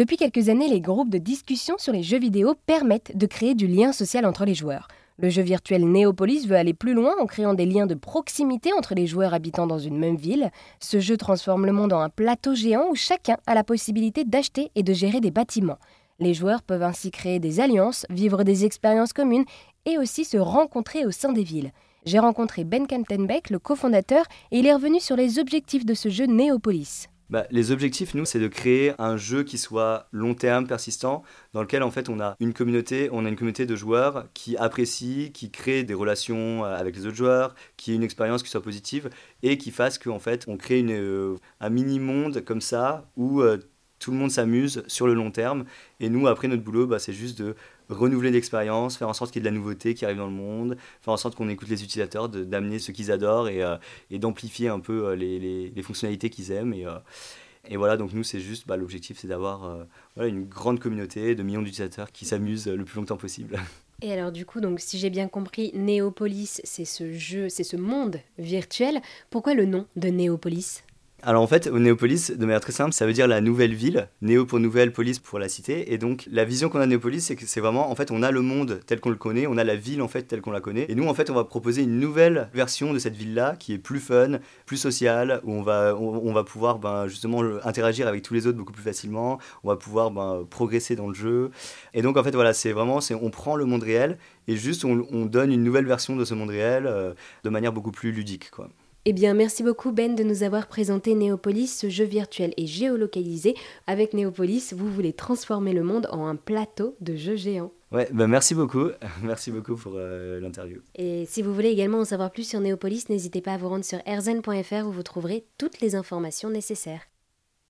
Depuis quelques années, les groupes de discussion sur les jeux vidéo permettent de créer du lien social entre les joueurs. Le jeu virtuel Néopolis veut aller plus loin en créant des liens de proximité entre les joueurs habitant dans une même ville. Ce jeu transforme le monde en un plateau géant où chacun a la possibilité d'acheter et de gérer des bâtiments. Les joueurs peuvent ainsi créer des alliances, vivre des expériences communes et aussi se rencontrer au sein des villes. J'ai rencontré Ben Kantenbeck, le cofondateur, et il est revenu sur les objectifs de ce jeu Néopolis. Bah, les objectifs, nous, c'est de créer un jeu qui soit long terme, persistant, dans lequel en fait on a une communauté, on a une communauté de joueurs qui apprécient, qui créent des relations euh, avec les autres joueurs, qui aient une expérience qui soit positive et qui fasse qu'en fait on crée euh, un mini monde comme ça où euh, tout le monde s'amuse sur le long terme. Et nous, après, notre boulot, bah, c'est juste de renouveler l'expérience, faire en sorte qu'il y ait de la nouveauté qui arrive dans le monde, faire en sorte qu'on écoute les utilisateurs, d'amener ce qu'ils adorent et, euh, et d'amplifier un peu euh, les, fonctionnalités qu'ils aiment. Et, euh, et, voilà, donc nous, c'est juste, bah, l'objectif, c'est d'avoir une grande communauté de millions d'utilisateurs qui s'amusent le plus longtemps possible. Et alors du coup, donc si j'ai bien compris, Néopolis, c'est ce jeu, c'est ce monde virtuel. Pourquoi le nom de Néopolis? Alors en fait, au Néopolis, de manière très simple, ça veut dire la nouvelle ville, Néo pour nouvelle, police pour la cité. Et donc la vision qu'on a de Néopolis, c'est que c'est vraiment, en fait, on a le monde tel qu'on le connaît, on a la ville en fait telle qu'on la connaît. Et nous, en fait, on va proposer une nouvelle version de cette ville-là qui est plus fun, plus sociale, où on va, on, va pouvoir ben, justement interagir avec tous les autres beaucoup plus facilement. On va pouvoir ben, progresser dans le jeu. Et donc en fait, voilà, c'est vraiment, c'est, on prend le monde réel et juste on, on, donne une nouvelle version de ce monde réel euh, de manière beaucoup plus ludique, quoi. Eh bien, merci beaucoup Ben de nous avoir présenté Néopolis, ce jeu virtuel et géolocalisé. Avec Néopolis, vous voulez transformer le monde en un plateau de jeux géants. Ouais, bah merci beaucoup. Merci beaucoup pour euh, l'interview. Et si vous voulez également en savoir plus sur Néopolis, n'hésitez pas à vous rendre sur erzen.fr où vous trouverez toutes les informations nécessaires.